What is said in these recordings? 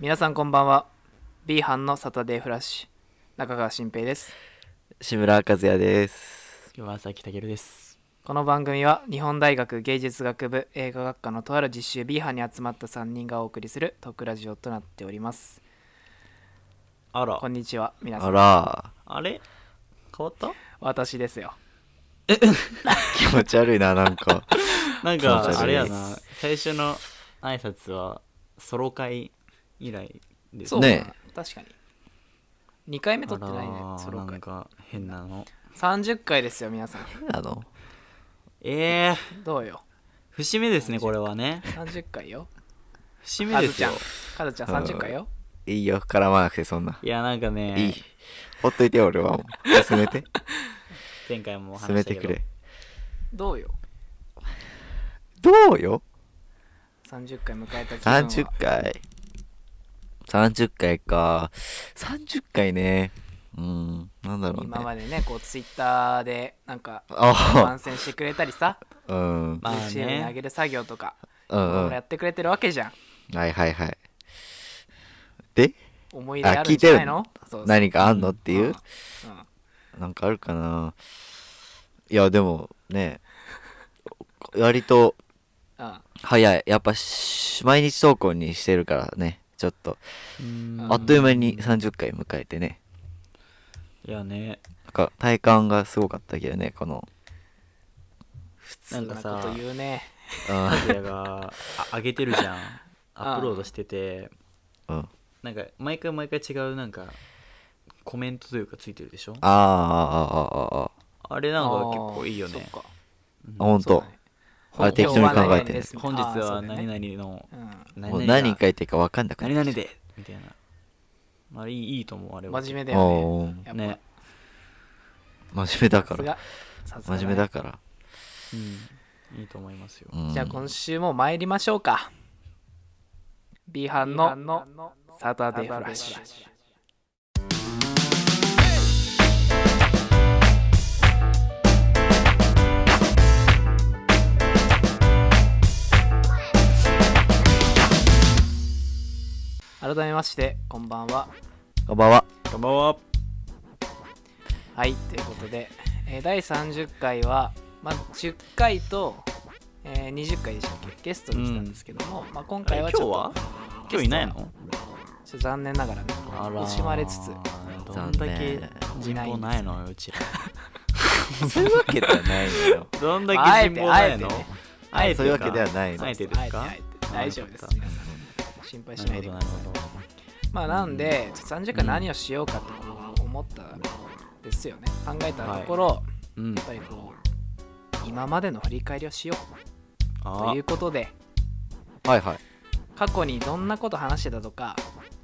皆さんこんばんは。B 班のサタデーフラッシュ。中川新平です。志村和也です。岩崎健です。この番組は日本大学芸術学部映画学科のとある実習 B 班に集まった3人がお送りするトークラジオとなっております。あら。こんにちは皆さあんら、あれ？変わった？私ですよ。気持ち悪いな、なんか。なん気持ち悪い。かあれやな。最初の挨拶はソロ会以来ですそうねか。な確かに。2回目撮ってないね。あらーソか変なの。30回ですよ皆さん。あの、えー、どうよ。節目ですねこれはね。30回よ。節目ですよ。カズちゃん。カズちゃん30回よ。いいよ、絡まなくてそんな。いやなんかいね。い。ほっといてよ、俺はもう。進めて。前回も進話したけど。めてくれ。どうよ。どうよ。30回迎えた気分は ?30 回。30回か。30回ね。うん、なんだろうね。今までねこうツイッターでなんかあ番宣してくれたりさあ、うん。まあ YouTube に上ねげる作業とかうんうん。やってくれてるわけじゃんはいはいはい。で、思い入れあるんじゃないの？何かあんのっていう？うんうんなんかあるかないや、でもね、割とうん早い。やっぱし、毎日投稿にしてるからね。ちょっと、うん。あっという間に30回迎えてね。いやね。なんか体感がすごかったけどね、この、普通なこと言うね。うん。和也があ上げてるじゃん。アップロードしてて。うん。なんか毎回毎回違うなんかコメントというかついてるでしょ？あーあー、あーあー、ああれなんか結構いいよね。あーそっか。ーあ、ほんとそうだ。ねあ、適当に考えてね。今日は何々で。す。本日は何々のうんもう何何が書いてるか分かんなくなる。何々でみたいな。あれいいいいと思うあれは真面目だよね。やっぱ。ね。真面目だから。さすが。さすが真面目だから。うん。いいと思いますよ。うん。じゃあ今週も参りましょうか。B 班のサタデーフラッシュ改めましてこんばんは。こんばんは。こんばんは。はいということで、えー第30回は、まあ、10回と、えー20回でしたっけ？ゲストに来たんですけども、まあ、今あれ今日回はちょっとは？今日いないの？残念ながらね惜しまれつつどんだけ人望ないのようちら。そういうわけではないのよ。どんだあえてけ人望ないの？あえてね。あえてか。そういうわけではないの。あえてですか？あえてあえて大丈夫です。皆さん心配しなないでください。まあなんでちょっと30回何をしようかってこう思ったんですよね。考えたところ、うん。やっぱりこう今までの振り返りをしようあということではいはい。過去にどんなこと話してたとか、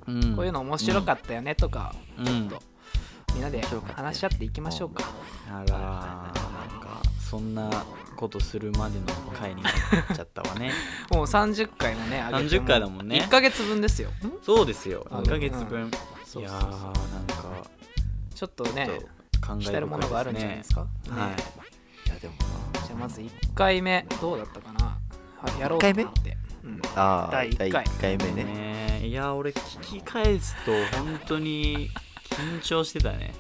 うん。こういうの面白かったよねとか、うん。ちょっとみんなで話し合っていきましょうか、あらなんかそんなことするまでの回になっちゃったわね。もう30回もね上げて30回だもんね。1ヶ月分ですよ。そうですよ。あ2ヶ月分。そういやーなんかちょっとねっと感慨したるものがあるんじゃないですか？ねねはい。いや、でもな。じゃあまず1回目どうだったかな？はいやろうと思って、うん、ああ、第一回。1回目ね。ねえいや俺聞き返すと本当に緊張してたね。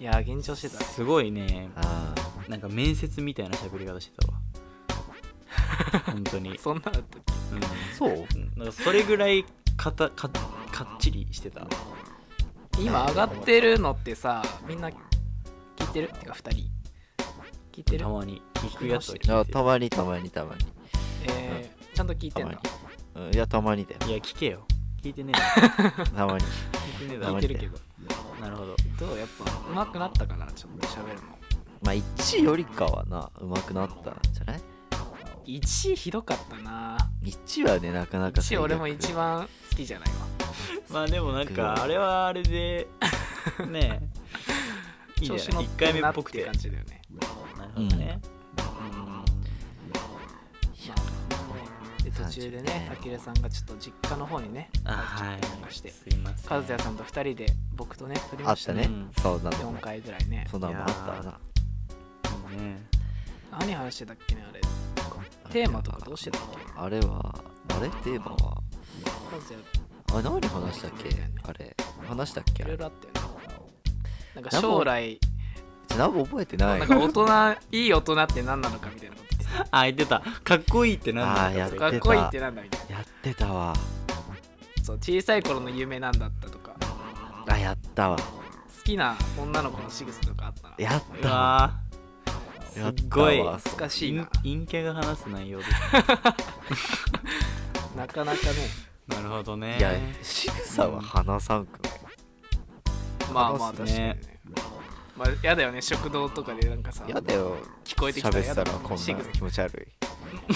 いや緊張してた。すごいね。あなんか面接みたいな喋り方してたわ。本当に、そんなだったっけ？うん、あ、そう？うんなんかそれぐらいかたかかっちりしてた。今上がってるのってさみんな聞いてる？ってか2人。聞いてる？たまに。聞くやつは聞いてあたまにたまにたまに。えー、ちゃんと聞いてんの？うん。いや、たまにだよ。いや聞けよ。聞いてね たまに。え聞いてねえだろ聞いてるけど。なるほど。どう？やっぱ上手くなったかな？ちょっと喋るのまあ、1よりかはな、上手くなったんじゃない？1位ひどかったな ?1 はね、なかなか1位俺も一番好きじゃないわ。まあでもなんかあれはあれで ね。えいいんじゃない？1回目っぽくて。感じだよね。なるほどね、で途中でねたけるさんがちょっと実家の方にね帰っあはちゃったりもしてい。すいません。和也さんと2人で僕とね撮りましたね。うん。そうなの4。回ぐらいね。そんなのもあったわな。ね。何話してたっけねあれ。テーマとかどうしてたっけ？あれは、あれ？テーマは、あ何話したっけ？あれ。話したっけ？いろいろあったよね。なんか将来。何も覚えてない。なんか大人いい大人って何なのかみたいなこと言ってあ言ってた。かっこいいってなんだあーやってた。かっこいいってなんだみたいやってたわ。なそう小さい頃の夢なんだったとか。あやったわ。好きな女の子の仕草とかあったな。やっうたわすっごいたわ懐かしいな。陰陰キャが話す内容で。す なかなかね。なるほどね。いや仕草は話さんくない？まあまあ確かにね。ねまあやだよね食堂とかでなんかさやだよ。聞こえてきたらたらこんな気持ち悪い。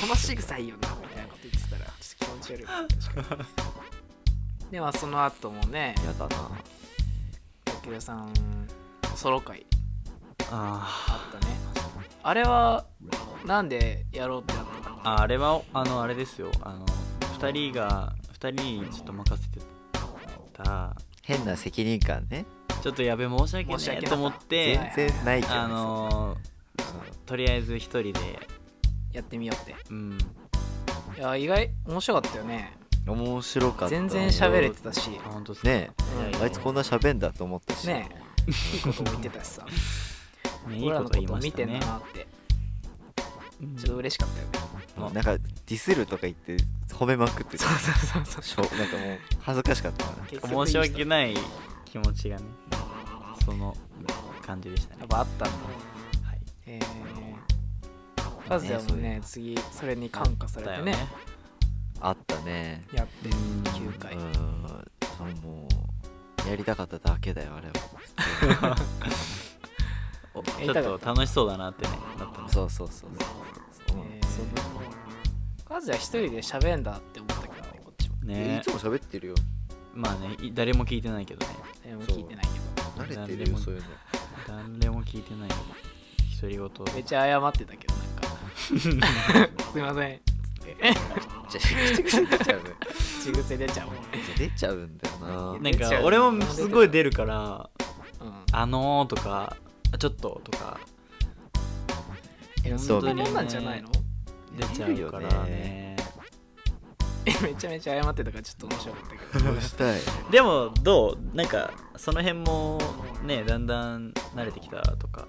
この仕草いいよなみたいなこと言ってたらちょっと気持ち悪い。わ確かにでまあその後もねやだな。たけるさんソロ会。ああったねあれはなんでやろうってなったの？ーああれはあのあれですよ。あの2人が2人にちょっと任せてた。変な責任感ね。ちょっとやべ申し訳申し訳ないと思って全然ないけどねあのーとりあえず1人で。やってみようって。うん。いや意外面白かったよね。面白かった。全然喋れてたし。あ本当ですか？ねうん。あいつこんな喋んだと思ったし。ねえ。いいことも言ってたしさねいいこと言いこと見てんましたね。だなって。うん。ちょっと嬉しかったよ。ねもうなんかディスるとか言って褒めまくってた。そうそうそうしょなんかもう恥ずかしかったな。申人し訳ない気持ちがねその感じでしたね。やっぱあったんだ。はい。えー、カズヤもね次それに感化されてね。あったね。やってうん。9回うん。そうもうやりたかっただけだよあれは ちょっと楽しそうだなってねなったのそうそうそうそうそう。えー。カズヤ一人で喋んだって思ったけどねこっちも。いねつも喋ってるよ。まあねい誰も聞いてないけどね。誰も聞いてないけど。慣れてるよそういうの。誰も聞いてない独り言。めっちゃ謝ってたけどなんか。すいません。じゃあ口癖出ちゃうね。口癖出ちゃう出ちゃうんだよな。なんか俺もすごい出るからうん「あのー」とか「ちょっと」とか。えそう。そんなもんなんじゃないの？出ちゃうからね。えめちゃめちゃ謝ってたからちょっと面白かったけど。したいでもどう？なんかその辺もねだんだん慣れてきたとか。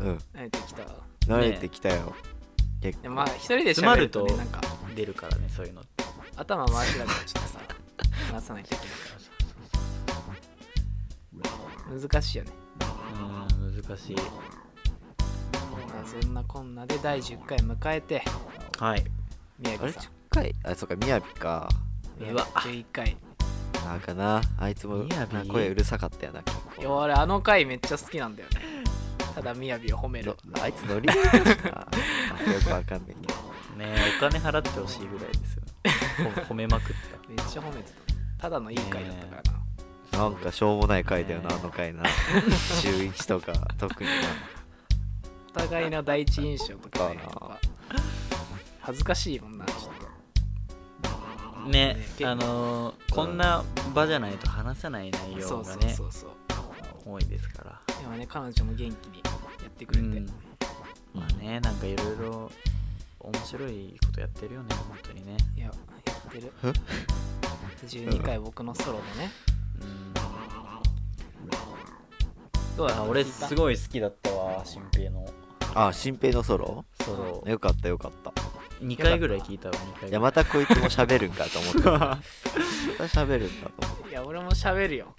うん。慣れてきた。慣れてきたよ。結構。でまあ一人で喋るとね詰まるなんか。出るからねそういうの。って頭回しだからちょっとさ回さないといけないから。難しいよね、うん難しい。まあ、そんなこんなで第10回迎えてはい。あれ宮城さん。10回？あそうかみやびか。宮うわ。城11回。なんかなあいつもみやびな声うるさかったよな結いや俺あの回めっちゃ好きなんだよね。ただ宮城を褒める。構 あいつノリがいいしななんか よくわかんないけど。ねお金払ってほしいぐらいですよほ褒めまくっ めっちゃ褒めてた。ただのいい回だったからな、なんかしょうもない回だよな、ねあの回な。週1とか特にな。お互いの第一印象とかねかな。やっぱ。恥ずかしいもんなちょったねねあのーこんな場じゃないと話せない内とそうそう容がねそうそう。多いですから。でもね彼女も元気にやってくれて、うん。まあねなんかいろいろ面白いことやってるよね本当にね。いややってる。12回僕のソロでねうん。どうだ俺すごい好きだったわ新平の。あ新平のソロ？ソロ。よかったよかった。2回ぐらい聞いたわ2回い。いやまたこいつも喋るんかと思って。また喋るんだと思って。いや俺も喋るよ。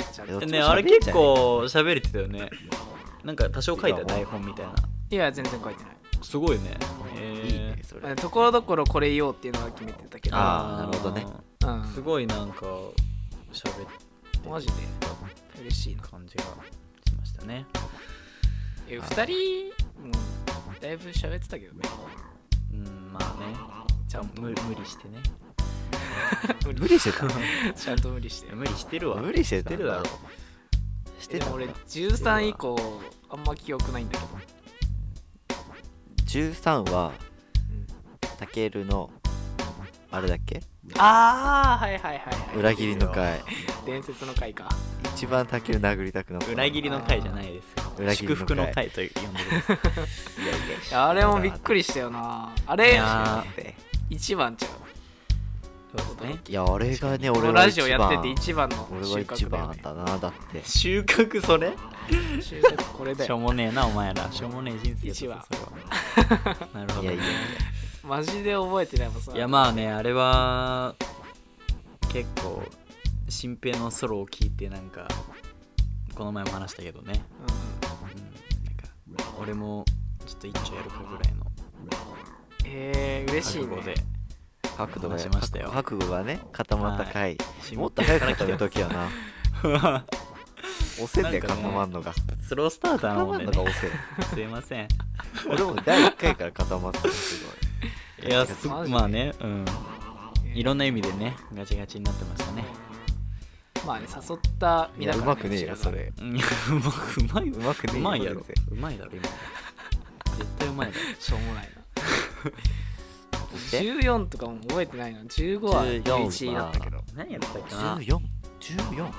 ねあれ結構喋れてたよね。なんか多少書いた台本みたいな。いや全然書いてない。すごいね。えいいねそれ。まあところどころこれ言おうっていうのは決めてたけど。あーなるほどね。うん。すごいなんか喋ってマジで嬉しいな感じがしましたね。いや2人もだいぶ喋ってたけどね。うんまあね。ちゃんと。無無理してね。無理してた？ちゃんと無理して。無理してるわ。無理してたしてるだろ。してたでも俺13以降あんま記憶ないんだけど、13はうん。たけるのあれだっけ？ああはいはいはいはい。裏切りの回伝説の回か。一番たける殴りたくなった。裏切りの回じゃないですよ。裏切りの福の回と呼んでる いやいやいやあれもびっくりしたよな。あれいや一番ちゃう。そうですね。いやあれがねこの俺はラジオやってて一一番の収俺は一穫だよね。番だなだって。収穫それ？収穫これだよ。しょうもねえなお前ら。しょうもねえ人生一話だぞそれは。なるほど。いやいやいやマジで覚えてないもんさいやまあねあれは結構新平のソロを聞いてなんかこの前も話したけどね、ううん、なんか俺もちょっと一丁やるかぐらいのんえー、嬉しい覚悟で。ね角度が話しましたよ。覚悟がね固まった回、新もっと早く固めるときはな。押せんでなんかね固まんのが。スロースターターな固まんもんでね。のが押せん すいません。俺も第1回から固まってたすごいいやすまあねうん。いろんな意味でねガチガチになってましたね。まあね誘ったいやう皆まくねえよそれ。うん。いやうまくうまい。うまくねえようまいやろ。全うまいだろ。今絶対うまいだろ。しょうもないな。然14とかも覚えてないの15は14 11だったけど。何やったっけな？14 14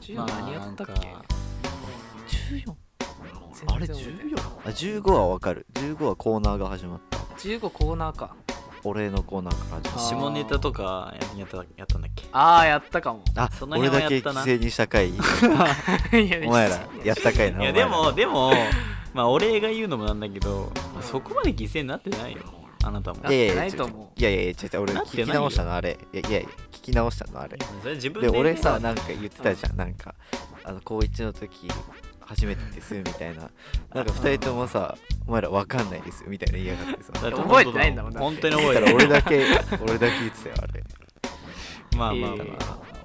14まあ何やったっけ、なんか。14あれ全然覚えてない。14あ15はわかる。15はコーナーが始まった15コーナーか。俺のコーナーか。下ネタとかやったやったんだっけ？ああやったかも。たあその辺は俺だけやったな。犠牲に。した回いやお前らやった回ないやでもでもまあ俺が言うのもなんだけどそこまで犠牲になってないよあなたも。なっていやいやないと思う。いやいやいや俺聞き直したのあれ。いやいやいや聞き直したのあれ。それ自分でで俺さなんか言ってたじゃんなんか。あの高1の時初めてですみたいな。なんか2人ともさお前らわかんないですみたいな言いやがってさ。だって覚えてないんだもんだって。本当にそ覚えてないしたら俺だけ俺だけ言ってたよあれ。まあまあまあ、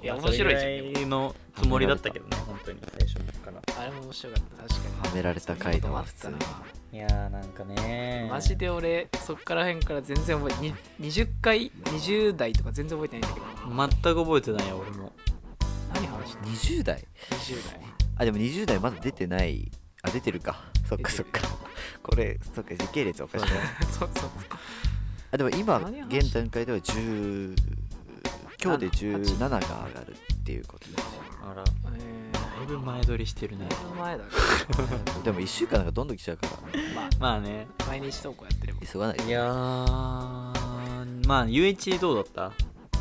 えー。いやまあ面白いのつもりだったけどね本当に最初から。あれも面白かった確かに。はめられた回だわ普通に。いやーなんかね。マジで俺そっから辺から全然覚えてに20回20代とか全然覚えてないんだけど。全く覚えてないよ俺も。何話した20代？20代あでも20代まだ出てない。あ出てるか。そっかそっか。これそっか時系列おかしいな。そう そうそうあでも今現段階では10今日で17が上がるっていうことですよ。あら。えだいぶ前撮りしてるね。ー、だいぶ前だか でも1週間なんかどんどん来ちゃうから。らままあね。あ毎日投稿やってれば。急がない。といやーまあ UH どうだった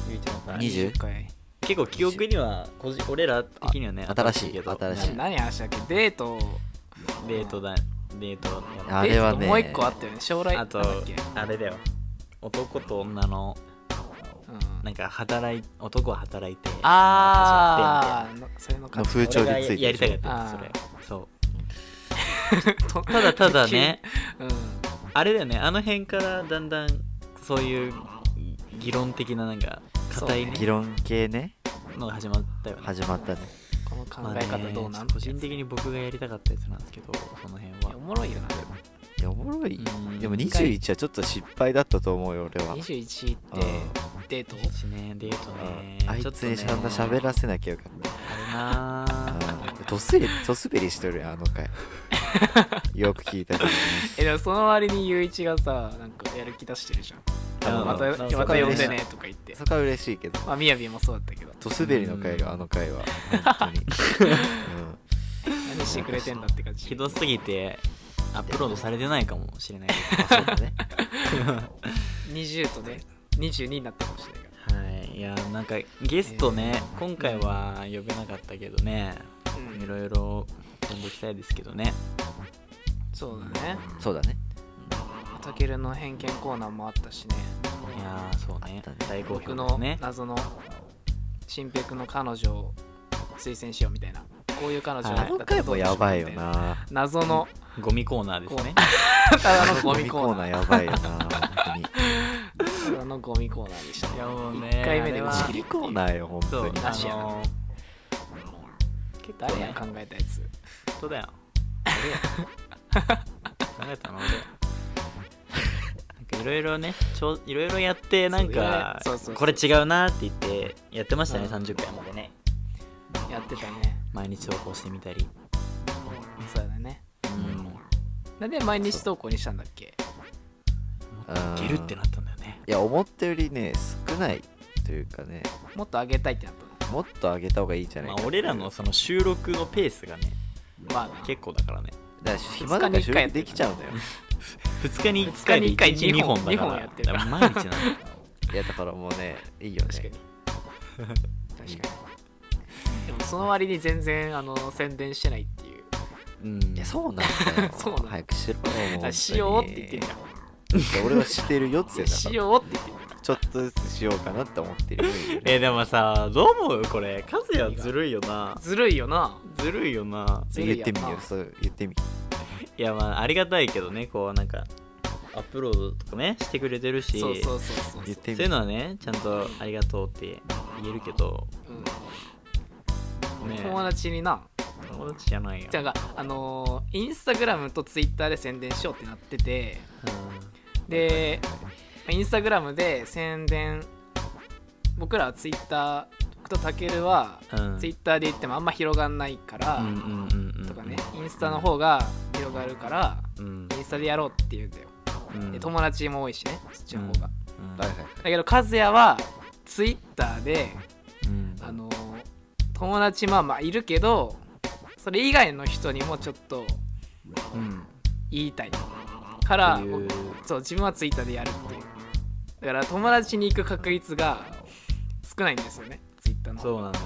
？UH の回。20回結構記憶には個人俺ら的にはねあ新しいけど。新しい。な何話したっけ？デート。デートだデートやってあれはねもう一個あったよね。将来あとあれだよ。男と女のうん。なんか働い男は働いてああそれのの風潮についてやりたかったそれ。そう。と ただただねうん。あれだよね。あの辺からだんだんそういう議論的ななんか硬い議論系ね。のが始まったよね。始まったね。この考まあえ方ねどうなん？個人的に僕がやりたかったやつなんですけどその辺いやおはもろいよないやおもろい。うん。でも21はちょっと失敗だったと思うよ俺は。21ってデート？21ねデートね。あいつにちゃんと喋らせなきゃよかった。あるなーうんとすりとすべりしとるやんあの回。よく聞いた時に。えでもその割にゆういちがさなんかやる気出してるじゃん。あまたまた呼んでねとか言って。そこは嬉しいけど。まあみやびもそうだったけど。とすべりの回よあの回は本当に、何してくれてんだって感じ。ひどすぎてアップロードされてないかもしれない そうだね。20とね22になったかもしれないかはい。いやなんかゲストね、今回は呼べなかったけどね。ら、うんいろいろ呼んでいきたいですけどね。そうだね。そうだね。たけるの偏見コーナーもあったしね。いやーそうね。大好僕の評ですね謎の新平君の彼女を推薦しようみたいな。こういう彼女はいあの回もやばいよみたな。な謎のゴミコーナーですね。ただのゴミコーナー。やばいよな。本当にただのゴミコーナーでした。いやもうね。1回目で打ち切りゴミコーナーよ本当に。なしやな誰や考えたやつ。本当だよ。俺や。考えたの俺。なんかいろいろねちょいろいろやってなんかそうそうそう。これ違うなって言ってやってましたねうん。30回までね。やってたね。毎日投稿してみたり。そうだね。うん。なんで毎日投稿にしたんだっけ？うんいけるってなったんだよね。いや思ったよりね少ないというかね。もっと上げたいってなったもっと上げた方がいいんじゃないか。まあ俺らのその収録のペースがねのまあな結構だからね。だから暇だから収録できちゃうんだよ。2日に1二日に一回1 2本だから。二本やってるから。毎日なのいやだからもうねいいよね。確かに。確かに。でもその割に全然あの宣伝してないっていう。うん。いやそうなんだよ。そうなんだ。早くしろよもう本当に。あしようって言ってんじゃん。いや俺はしてるよって言ってんだから。しようって言ってんだかちょっとずつしようかなって思ってるよ えでもさどう思う？これ。和也ずるいよな。らずるいよな。ずるいよな。ずるいやんな言ってみよそう言ってみ。いやまあありがたいけどねこうなんかアップロードとかねしてくれてるし。そうそうそうそう言ってみ。そういうのはねちゃんとありがとうって言えるけど。ねうん。友達にな。友達じゃないよ。じゃああのーインスタグラムとツイッターで宣伝しようってなってて。でインスタグラムで宣伝僕らはツイッター僕とたけるはツイッターで言ってもあんま広がんないから、とかねインスタの方が広がるからうん。インスタでやろうって言うんだよ、うん。で友達も多いしねそっちの方が、だけど和也はツイッターでうん。あのー友達まあまあいるけどそれ以外の人にもちょっとうん。言いたいからそう自分はツイッターでやるっていうだから友達に行く確率が少ないんですよねツイッターの方そうなんだよ。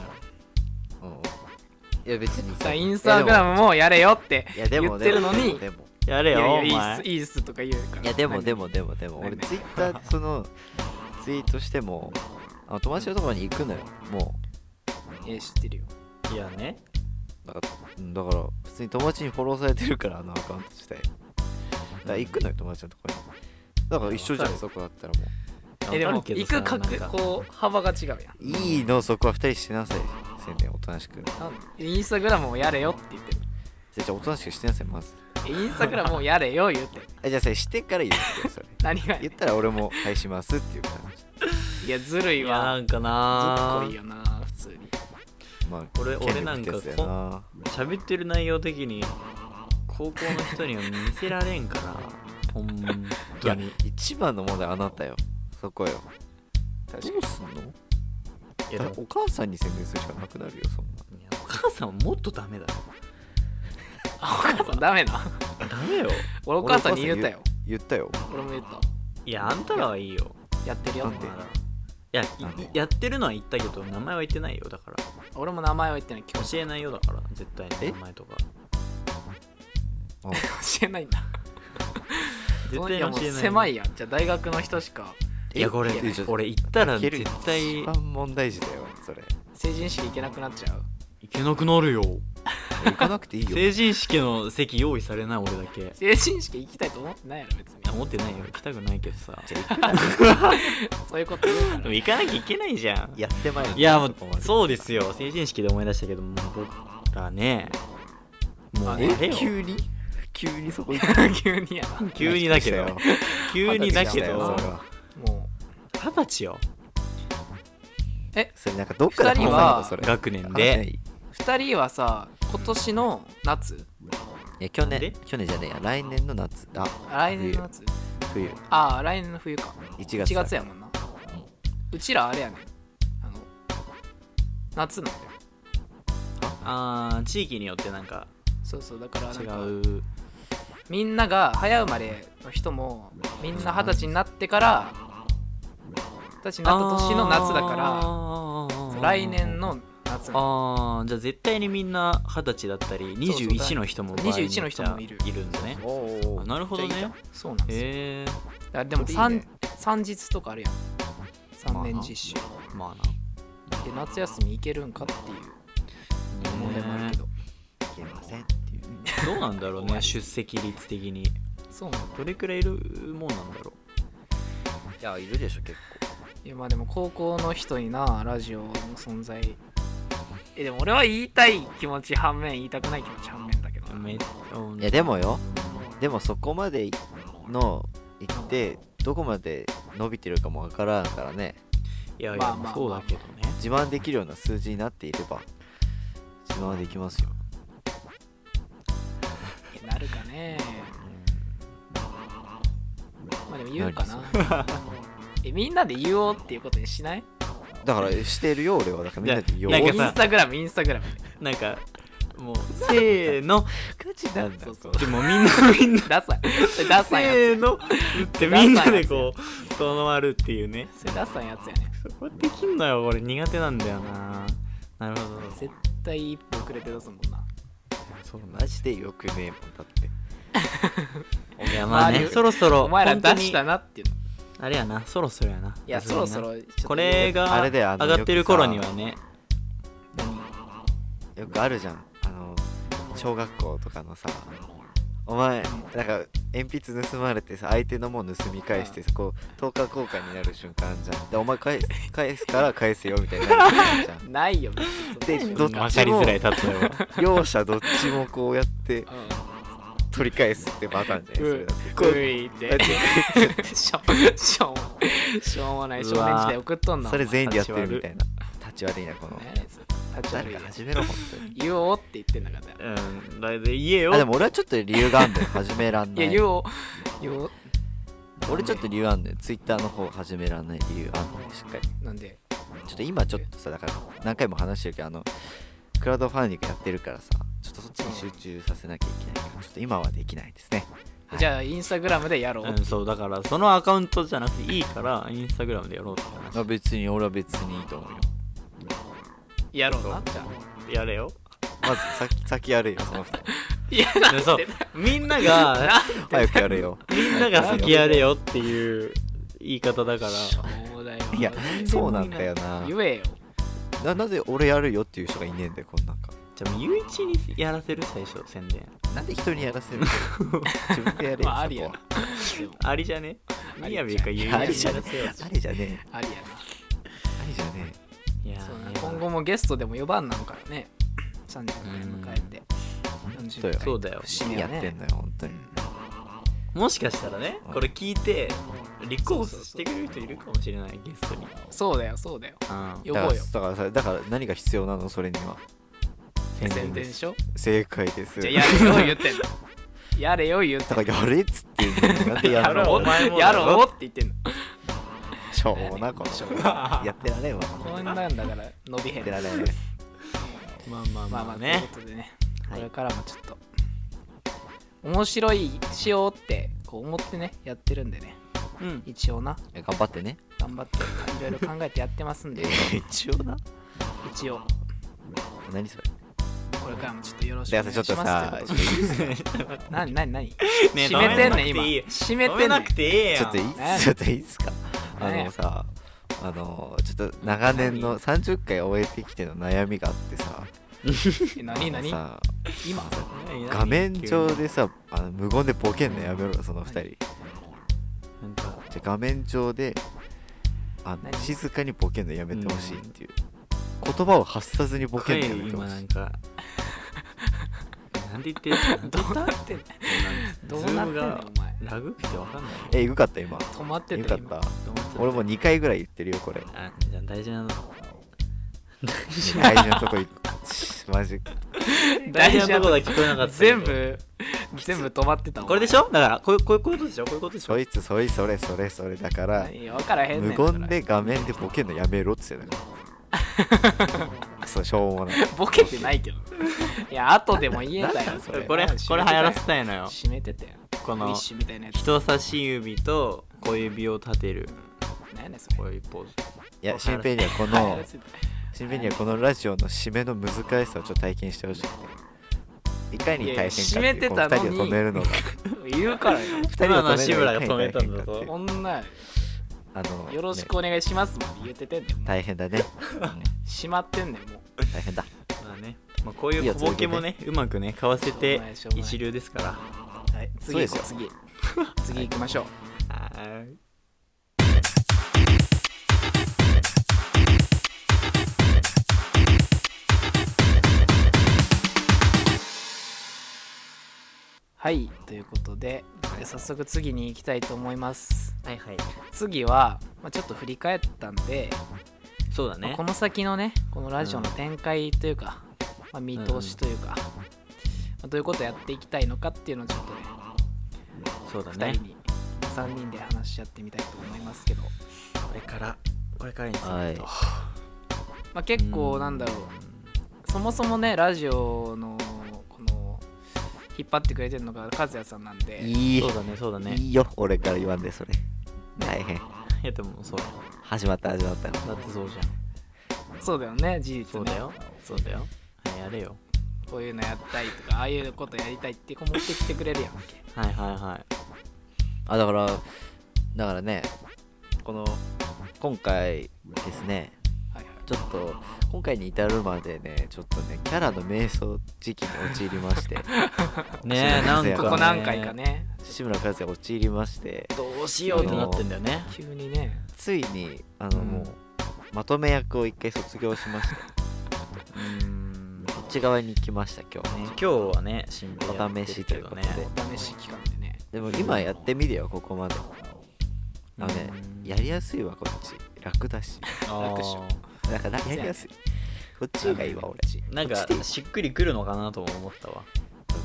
うん。いや別にさ。インスタグラムもやれよっていやでも言ってるのにでもやれよいやいやいいっお前。すいいっすとか言うから。いやでもでももでもでも。俺何ツイッターでそのツイートしてもあの友達のところに行くのよ。もえ知ってるよ。いやね。うだからうんだから普通に友達にフォローされてるからあのアカウント自体。だから行くのよ友達のところにだから一緒じゃんそこだったらもえでも行くか。こう幅が違うやん。ういいのそこは二人してなさい宣伝おとなしく。なんでインスタグラムをやれよって言ってる。じゃあおとなしくしてなさいまず。えインスタグラムをやれよ言うてえ じゃあそれしてから言ってよそれ。何がやね言ったら俺も返しますっていう感いやずるいいわなんかな。こいいよな普通に。まあ俺俺なんかってやつやな喋ってる内容的に高校の人には見せられんからほんいやとに一番の問題あなたよ。そこよ。確かどうすんの？いやお母さんに宣伝するしかなくなるよそんな。いやお母さんはもっとダメだよ。お母さんダメなダメよ。俺お母さんに言ったよ。言ったよ。俺も言った。いやあんたらはいいよ。やってるよなんで？いややってるのは言ったけど名前は言ってないよだから。俺も名前は言ってない教えないよだから絶対えに名前とか。教えないんだ 絶対いやもうに教えない狭いやん。じゃあ大学の人しか。いやこれ俺言ったら絶対一番問題児だよそれ。成人式行けなくなっちゃう。いけなくなるよ。行かなくていいよ。成人式の席用意されない俺だけ。い成人式行きたいと思ってないやろ別に。や思ってないよ。行きたくないけどさ。じゃあ行くなそういうこと言うから。でも行かなきゃいけないじゃん。やってまいいやもうそうですよ。成人式で思い出したけどもう僕らねもうああれ急に？急にそこ行く。急にや。な急にだけど 急にだけど。それは。も二十歳よ。それなんかどっかで二人は話さ学年で。い。う2人はさ今年の夏？や去で？年去年じゃねえや。来年の夏。あ来年の夏？冬。ああ来年の冬か。1月。1月やもんな。うちらあれやねん。あの夏なんだよ。あー地域によってなんかそうそうだからなん違かうみんなが早生まれの人もみんな二十歳になってから二十歳になった年の夏だからら来年の夏。ああじゃあ絶対にみんな二十歳だったり21の人も場合によっては21の人もいる。いるんだね。なるほどね。そうなんですよ。へえでも三三日とかあるやん。3年実習。まで夏休み行けるんかっていうあ問題もあるなけど。いけませんどうなんだろうね出席率的に。そうなんだ。どれくらいいるもんなんだろいやいるでしょ結いやまあでも高校の人になラジオの存在。えでも俺は言いたい気持ち反面言いたくない気持ち反面だけどいやでもよ。でもそこまでの行ってどこまで伸びてるかもわからんからね。いやいやまあまあ。そうだけどね。自慢できるような数字になっていれば自慢できますよね。まあでも言うかな。えみんなで言おうっていうことにしない？だからしてるよ俺はだからみんなで言おう。インスタグラムインスタグラムなんかもうせーの。ガチなんだそうそうでもみんな。みんなダサいダせーの。打ってみんなでこうとまるっていうね。それダサいやつやね。そこできんのよこれ苦手なんだよな。なるほど。絶対一歩遅れて出すもんな。そうマジでよくねえもんだって いやまあね。そろそろお前ら本当に出したなっていう。のあれやなそろそろやな。いやそろそろ。ちょっとこれがあれだよあの上がってる頃にはね。よくあるじゃん。あの小学校とかのさお前なんか鉛筆盗まれてさ相手のもん盗み返してさこう10日交換になる瞬間じゃん。でお前返す返すから返せよみたいになるじゃん。ないよ別に。でそんなどっちも分かりづらい例えは両者どっちもこうやってう取り返すってパターンじゃないそれだってん。こうグイって。しょ しょう しょうもない少年時代送っとんな。それ全員でやってるみたいな。立ち悪いなこの。ね立ち悪誰い始めろ本当に。言おうって言ってんだから。うん。だいで言えよ。あでも俺はちょっと理由があんだよ。始めらんいないや言おう言おう。俺ちょっと理由あんだよ。ツイッターの方始めらんない理由あんのよしっかり。なんで？ちょっと今ちょっとさだから何回も話してるけどあのクラウドファンディングやってるからさちょっとそっちに集中させなきゃいけないからちょっと今はできないですね。じゃあインスタグラムでやろう。うん、そうだからそのアカウントじゃなくていいからインスタグラムでやろうって話あ別に俺は別にいいと思うよ。やろうな。じゃあやれよ。まず先先やるよその人。いやそう。でみんなが早くやるよ。みんなが先やれよっていう言い方だから。そうだよいやそうなんだよな。言えよななんで俺やるよっていう人がいねえんだよこんなんか。じゃあゆういちにやらせる最初宣伝。なんで人にやらせるの？自分でやれよまあありや。そこなでもありじゃねありみやびかゆういちにやらせよはありじゃねえ。ありやなありじゃねいや今後もゲストでも呼ばんなんからね。30回迎えて。40回そうだよ。え何やってんのよ本当にもしかしたらねこれ聞いて立候補してくれる人いるかもしれないゲストに。そうだよそうだよ。うん。だから呼ぼうよ。だからさだから何が必要なの？それには。宣伝でしょ？正解です。じゃあやれよ言ってんの。やれよ言ってんの。だからやれっつって言うのになんでややろうるのお前もやろうって言ってんの。しょうもなこのやってられんわ。こんなんだから伸びへん。やってられんまあまあまあまあというまあねことでね。はいこれからもちょっと面白いしようってこう思ってねやってるんでね。うん。一応な。頑張ってね。頑張っていろいろ考えてやってますんで。一応な。一応。何それ。これからもちょっとよろしくでお願いします。さちょっといいですか何何何？ね閉めてんねん今閉めてなんくてええやんちょっといい？ちょっといいっすか？あのさあのちょっと長年の30回終えてきての悩みがあってさ。え何何さ今？画面上でさあの無言でボケんの？やめろよその2人。なんかじゃ画面上であの何？静かにボケんの？やめてほしいっていう、言葉を発さずにボケんの？やめてほしい。今なんか。なんで言ってなんでどうなってんの？どうなってんねんズームがお前ラグってわかんない。ええぐかった今。止まってた今。かった。俺も2回ぐらい言ってるよこれ。あじゃあ大事なの大事なとこいマジ。大事なとこだけ聞こえなかった全部全部止まってたこれでしょ？だからこういうこういうこういうことでしょ？こういうことでしょ？そいつそいそれそれそれだから何分からへんね無ん言で画面でボケんのやめろっつってたから そうしょうもない。ボケてないけど。いや後でも言えたよそれ。これこれ流行らせたいのよ。閉めてたよ。ウィこの人差し指と小指を立てる。何やねんそれ。こういうポーズ。いやシンペイにはこのらせてシンペイにはこのラジオの締めの難しさをちょっと体験してほしくて。いかに大変かっていういやいや締めてこの2たのに人を止めるのが。言うからよ2人を今のは止め志村がるのがいかに止めたんだぞ。大変かっていう。こんなあのよろしくねお願いしますまで言っててんね大変だね、うん。閉まってんねんもう。大変だ。まあね、まあ、こういうよ小ボケもねうまくねかわせてしょうがないしょうがない一流ですから。はい。そうですよ。次。行こう次次行きましょう。はーいはいということで早速次に行きたいと思います。はいはい。次は、まあ、ちょっと振り返ったんで、まあそうだね。この先のねこのラジオの展開というか、まあ、見通しというか、まあどういうことをやっていきたいのかっていうのをちょっとね2そうだね。人に、3人で話し合ってみたいと思いますけど、これからこれからについてと、はい。まあ、結構なんだろう。そもそもねラジオの引っ張ってくれてるのが和也さんなんで。いい。そうだねそうだね。いいよ。俺から言わんでそれ。大変。いやでもそうや始まった始まった。だってそうじゃん。そうだよね事実ね。そうだよ。そうだよ。はいやれよ。こういうのやったりとかああいうことやりたいって子持ってきてくれるやんけ。はいはいはい。あだからだからねこの今回ですねちょっと今回に至るまでねちょっとねキャラの迷走時期に陥りまして。ねえなんか、ね、ここ何回かね。志村和也陥りまして。どうしようってなってんだよね。急にね。ついにあの、うん。もうまとめ役を一回卒業しまして。うん。こっち側に来ました今日ね今日はね新聞やってるけどね。おお試し期間でね。でも今やってみるよここまで。あのねうん。やりやすいわこっち。楽だし。あ楽っしょーだからやりやすい。こっちがいいわ俺。なんかしっくりくるのかなとも思ったわ。こ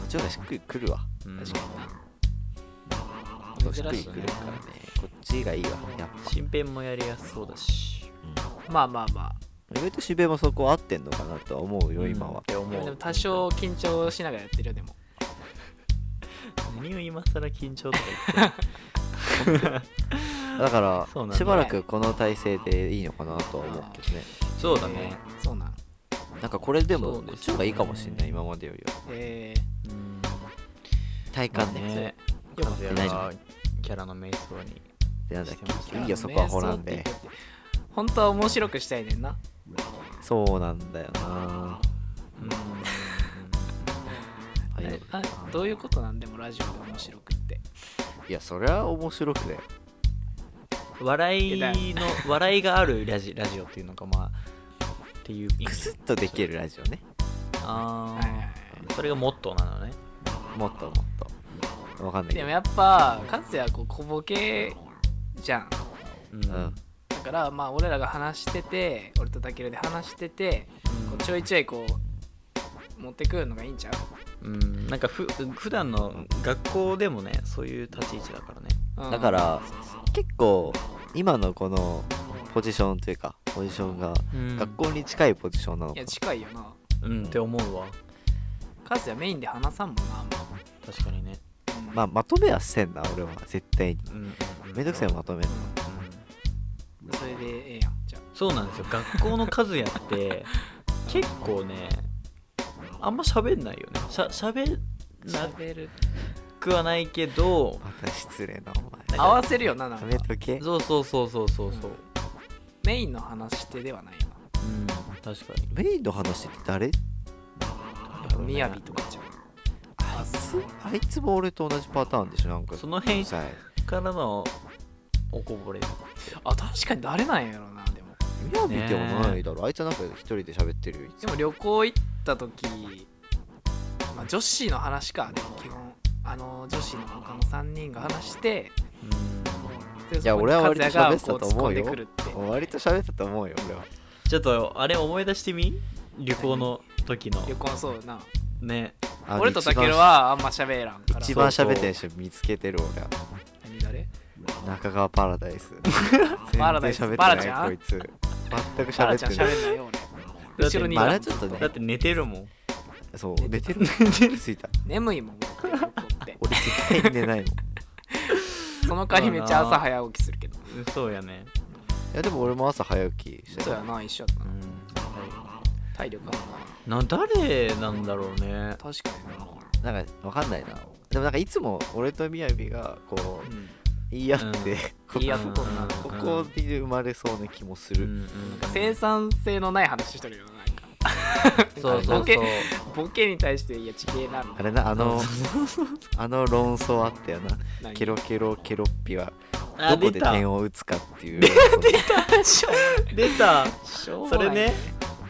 っちの方がしっくりくるわ。うん。確かに。しっくりくるからね。こっちがいいわやっぱ、新編もやりやすそうだし。まあまあまあ。意外としべもそこ合ってんのかなとは思うよ今は。でも多少緊張しながらやってるよでも。何を今更緊張とか言って だからしばらくこの体勢でいいのかなとは思うけどね。そうだね。そうなん。なんかこれでもこっちの方がいいかもしれない今までよりは。えうん体感ね、ね。よかった和也がキャラの瞑想に。でなんだっけいいーよそこは掘らんで。本当は面白くしたいねんな。そうなんだよな。うん。どういうことなんでもラジオで面白くって。いやそりゃ面白くね笑いの笑いがあるラジラジオっていうのがまあっていうクスッとできるラジオね。ああそれがモットーなのね。もっともっとわかんないけど。でもやっぱかつやこう小ボケじゃん。ううん。だからまあ俺らが話してて俺とたけるで話しててこうちょいちょいこう持ってくるのがいいんちゃう、うん。なんかふ普段の学校でもねそういう立ち位置だからね。うんだから結構今のこのポジションというかポジションがうん。学校に近いポジションなのかいや近いよな。うんって思うわ。かつやメインで話さんもんなあんま。確かにね。うん。まあまとめはせんな俺は絶対に。うん。めんどくさいまとめるうん。それでええやんじゃそうなんですよ。学校の和也って 結構ねあんま喋んないよね。しゃ喋るくはないけどまた失礼なお前。合わせるよななんか。やめとけ。そうそうそうそうそう。そうメインの話し手ではないようん確かに。メインの話って誰？なみやびとかじゃんあいつ？あいつも俺と同じパターンでしょなんか。その辺さからのおこぼれあ確かに誰なんやろなでも。みやびでもないだろ。あいつはなんか一人で喋ってるよいつでも旅行行った時、まあ、女子の話かでも基本あの女子の他の3人が話してでいや俺は割と喋ってたと思うよ。こ突っ込んでくるって割と喋ったと思うよ俺は。ちょっとあれ思い出してみ？旅行の時の。旅行そうな。ね。俺とたけるはあんま喋らんから。一番喋ってる人見つけてる俺は。何誰？中川パラダイス。パラダイス全然喋ってパラちゃん？ないこいつ。全く喋ってない。よだって俺後ろにいまただちょっとね。だって寝てるもんそう寝てる。寝てる。ついた眠いもん俺絶対に寝ないもん。い その代わりめっちゃ朝早起きするけど。そうやね。やでも俺も朝早起きしてそうやな一緒やったうなん。体力あるな。誰なんだろうね。な確かにな。なんかわかんないな。でもなんかいつも俺とみやびがこううん。言い合って、うん。こ言い合っとんな。ここで生まれそうな気もする、うん。なんか生産性のない話しとるよな そうそうそう。ボケボケに対していやちげえなみたいあれなあの あの論争あったよな。なケロケロケロッピはあどこで点を打つかっていう。出たそれね。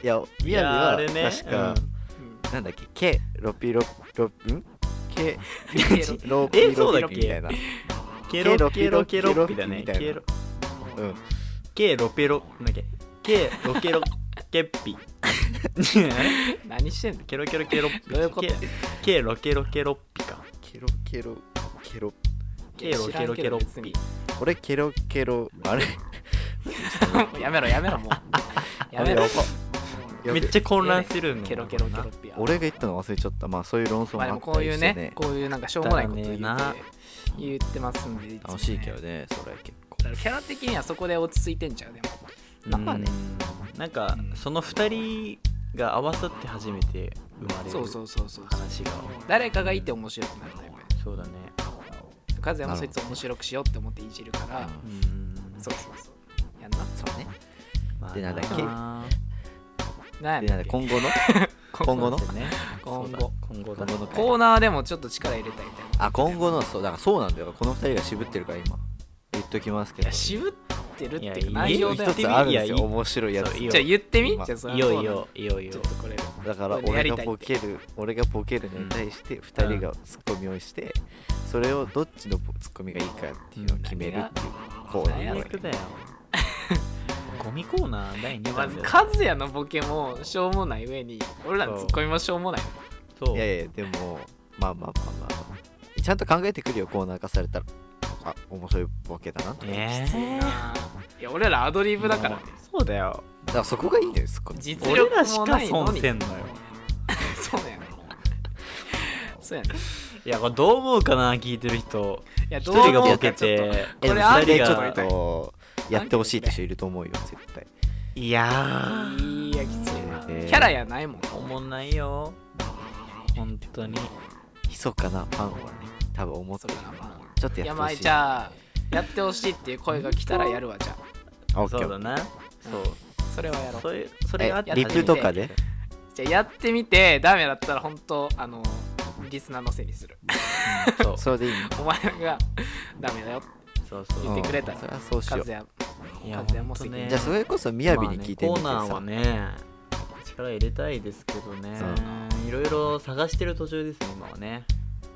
いやみやびいやはあれね。確か、うん。なんだっけ？ケロピロロん？ケケロロピロピみたいな。ケロケロケロッピだね。ケロ。うん。ケロペロなんだっけ？ケロケロケッピ何してんの？ケロケロケロッピ。どういうこと？やケケロケロケロッピか。ケロケロケロ。ケロケロケロッピ。知らんけど別に俺ケロケロあれ？やめろやめろもう。やめろ。めっちゃ混乱するのケロケロケロピア俺が言ったの忘れちゃった。まあそういう論争もまあでもあったこういうねりしてねこういうなんかしょうもないこと言って言ってますんで楽しいけどねそれ結構。キャラ的にはそこで落ち着いてんちゃうでも。うん。なんかねなんかうん。その2人が合わさって初めて生まれるそうそうそうそう。話が誰かがいて面白くなるタイプそうだね。和也もそいつ面白くしようって思っていじるから。うん。そうそうそう。やんな。そうね。まあでなんだっけ？な 今後の？今後の？今後今後。の。コーナーでもちょっと力入れたいみたいなあ今後のそうだからそうなんだよ。この二人が渋ってるから今。言っときますけど。渋ってるっていう内容だよ一つあるんですよ。面白いやつ。じゃあ言ってみ？今じゃあそれいよいよいよいよ。ちょっとこれ。だから俺がボケる俺がボケるのに対して二人がツッコミをしてそれをどっちのツッコミがいいかっていうのを決めるっていうコーナーだよ。ゴミコーナー第2まず弾だよ。和也のボケもしょうもない上に俺らのツッコミもしょうもない。そう。いやいやでもまあまあまあまあ。ちゃんと考えてくるよコーナー化されたらあ面白いボケだなとえいーないや俺らアドリブだから。ねそうだよ。だからそこがいいんだよツッコミ実力俺らしかもないのに。損せんのよ。そうやね。そうやね。いやこれどう思うかな聞いてる人。一いやどう思人がボケうかちょっと。てえでもこれアンそれでちょっとやってほしいって人いると思うよ絶対。いやー。いやきついな。えーキャラやないもん。おもんないよ。本当に。密かなファンはね多分思ってうかなまあちょっといやってほしい。じゃあやってほしいっていう声が来たらやるわじゃあ。あオッケー。そうだな。そう。それはやろう。それそれがあってえリプとかで？じゃあやってみてダメだったら本当あのリスナーのせいにする。うんそう。それでいいの？お前がダメだよそうそう。言ってくれたらうんそれはそうしよう。和也いや和也も責任ほんとね。じゃあそれこそみやびに聞いてみてさ。まあねコーナーはね力入れたいですけどね。いろいろ探してる途中ですね今はね。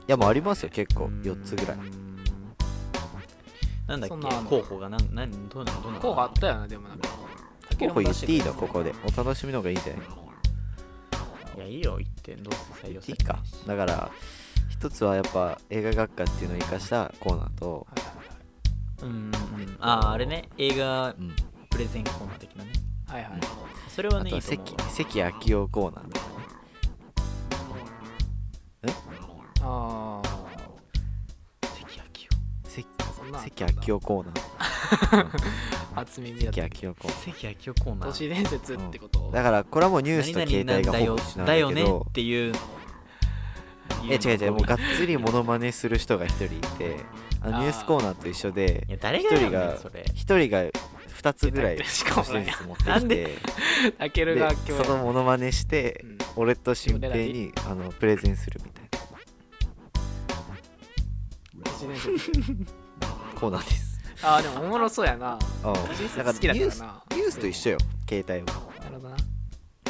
いやもうありますよ結構。うん。4つぐらいなんだっけ？そんなの。候補がなんなんどうなのどうなの？候補あったよなでもなんか。候補言っていいのここで。お楽しみの方がいいんじゃないいやいいよ言ってどうせ採用言っていいか。されないしだから一つはやっぱ映画学科っていうのを生かしたコーナーと、はいはいうんうんあああれね映画うん、プレゼンコーナー的なね。はいはい。はいそれはあとねいと思う。はい関関明夫コーナーとかね。あな関明夫コーナー初耳だった。関明夫コーナー夫関明夫コーナー都市伝説ってこと？だからこれはもうニュースと何携帯がほぼ一緒なんだよねだけどっていうえ違う違うもうがっつりモノマネする人が一人いてあのニュースコーナーと一緒で一人が一人が二つぐらいしかも持ってきてでそのモノマネしてうん。俺と新平にあのプレゼンするみたいな コーナーです。ああでもおもろそうやな。うん。だから好きだかニュースらなニュースと一緒よ携帯はなるほどな。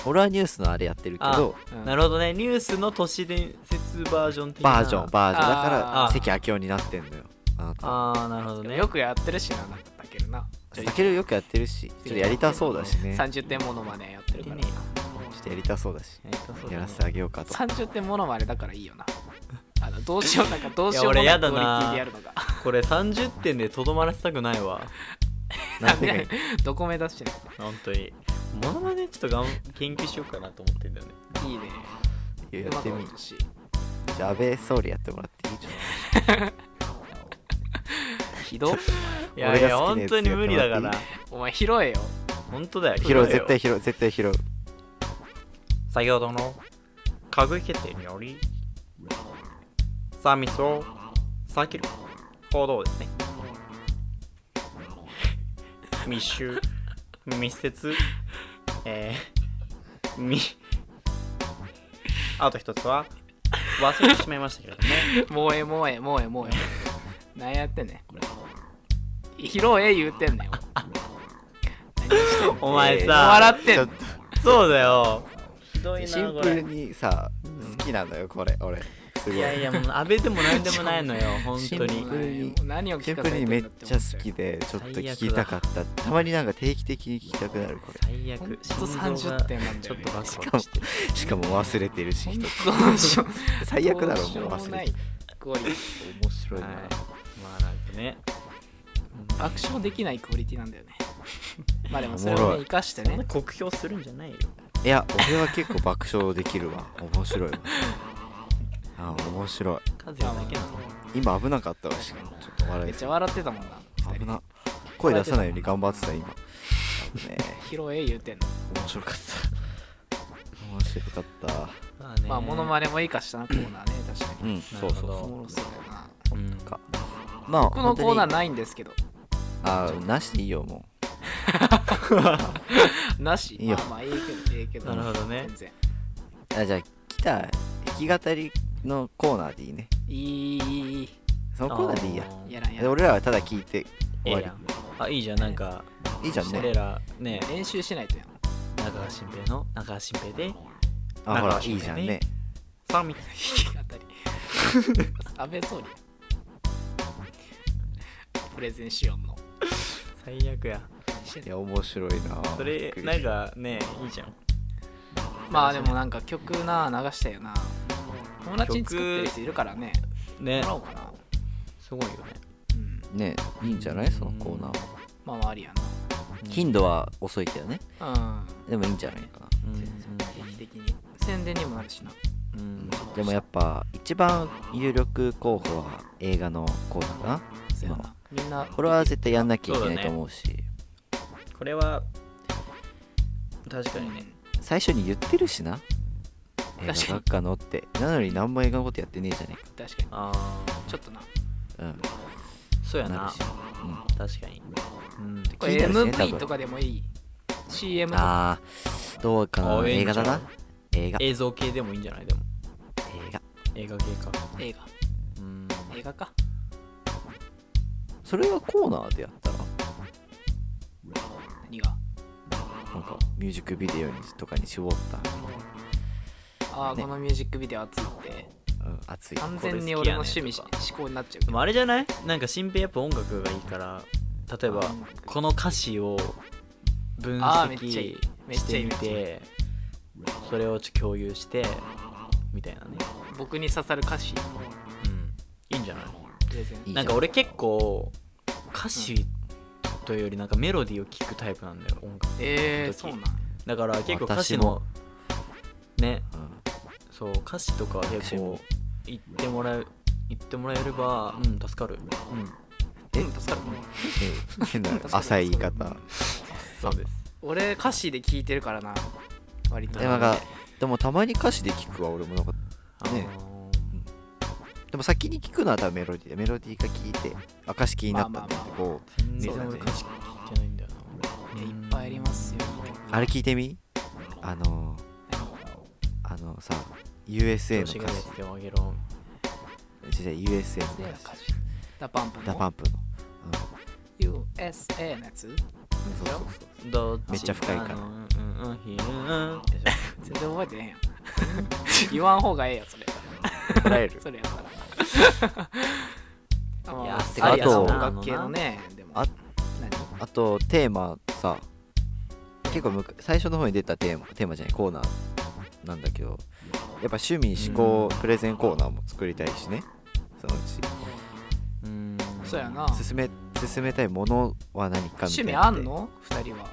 俺はニュースのあれやってるけどうん。なるほどね。ニュースの都市伝説バージョン的な。バージョンバージョン。だからあー。関明夫になってんのよ。あなた。ああなるほどね。よくやってるしななんかタケルな。たけるよくやってるしちょっとやりたそうだしね。ちょ30点モノマネやってるからやっとやりたそうだし。えやりたそうだねやらせてあげようかと。30点モノマネだからいいよなあのどうしようなんかどうしようもいやな。いクオリティでやるのが。これ30点でとどまらせたくないわ。なんでどこ目指してる本当に。モノマネちょっとがん研究しようかなと思ってんだよね。いいね。いややってみうまくほしいじゃあ安倍総理やってもらっていいじゃん ひどいやいや俺が好きなやつ本当に無理だからやってお前拾えよ。本当だよ。拾うよ。絶対拾う絶対拾う。先ほどの閣議決定によりサービスを避ける行動ですね。密集密接えー、みあと一つは忘れてしまいましたけれども。もうええもうええもうええもうええ。何やってんねんこれ。拾え言うてんねん。お前えーさ、笑ってんそうだよ。ひどいなとシンプルにさ好きなのよこれ俺すごい。いやいやもう安倍でも何でもないのよ 本当に。何をシンプルにめっちゃ好きでちょっと聞きたかったたまになんか定期的に聞きたくなるこれ最悪。ほんと心臓30が点なんだよねちょっとしてるしかも忘れてるし最悪。だろもう忘れて面白いなはいまあなんかね爆笑できないクオリティなんだよねまあでもそれを生かしてね酷評するんじゃないよいや俺は結構爆笑できるわ面白いわあ面白い。だけ今危なかったわしかも。ちょっと笑いめっちゃ笑ってたもんな。危な。声出さないように頑張ってた今。危ね拾え言うてんの。え面白かった。面白かった。まあね。まあモノマネもいいかしたなコーナーね確かに。うんそうそうそう。やな。うん。かまあ僕のコーナー本ないんですけど。あーなしでいいよも なし。いいよ。まあまあいいけどいいけど。なるほどね。全然。うあじゃあ来た。弾き語りのコーナーでいいね。いいそのコーナーでいいや。やらんやらん。で俺らはただ聞いて終わええやん。あいいじゃん。なんかりいいじゃんね。俺らね練習しないとやん。中川新平の中川新平で。あほらいいじゃんね。さあみたい弾き語り安倍総理プレゼンしよんの最悪やいや面白いなそれなんかねいいじゃんまあでもなんか曲な流したよな友達に作ってる人いるからね。ね。もらおうかな。すごいよね。うん。ねいいんじゃない？そのコーナー。はまあまあありや頻度は遅いけどね。なうん。でもいいんじゃないかな。うん定期的に。宣伝にもなるしな。うん。でもやっぱ一番有力候補は映画のコーナーかな。そうやな。みんなこれは絶対やんなきゃいけないと思うし。これは確かにね。最初に言ってるしな映画確かに。学科のって。なのに何も映画のことやってねえじゃね確かに。ああちょっとな。えかうん。そうやな。なるし。確かに。うん。これ MV 分。とかでもいい。CM とか。ああどうかな。映画だな。映画。映映像系でもいいんじゃない？でも。画。映画系か。映画。うん。映画か。それはコーナーでやったら？何が？なんかミュージックビデオにとかに絞った、ああ、ね。このミュージックビデオ熱いって。うん、熱い。完全に俺の趣味思考になっちゃうでもあれじゃない？なんか新平やっぱ音楽がいいから例えばあ音楽この歌詞を分あーめっちゃいい。析めっちゃいい。してみてそれをちょっと共有してみたいなね。僕に刺さる歌詞。うん。いいんじゃない？プレゼンいいじゃん。なんか俺結構歌詞というよりなんかメロディーを聞くタイプなんだよ音楽えー、時そうなん。だから結構歌詞もねうんそう歌詞とかは結構私も。言ってもらえ言ってもらえればうん。助かる。うん。え？うん助かる。え？変な 浅い言い方。そうです。俺歌詞で聞いてるからな。割と。でもなんかでもたまに歌詞で聞くわ俺もなんか。ね。でも先に聞くのは多分メロディー。でメロディーが聞いてあ歌詞気になったってこう全然そうだね俺歌詞聞いてないんだよな。いやいっぱいありますよ。あれ聞いてみ？あのあのさ USA の歌詞。がでげろじゃ USA のね歌詞。DA PUMP の。 DA PUMP の。USA のやつ？そうそうそう。どっち？めっちゃ深いから。全然覚えてへんやん。言わん方がええよそれ。怒られる。それやったら。あいやあと音楽系のねでも。あ何？あとテーマさ結構むか最初の方に出たテーマテーマじゃないコーナーなんだけどやっぱ趣味思考プレゼンコーナーも作りたいしね。そのうち。うん。そうやな。進め進めたいものは何かみた趣味いなであんの？二人は。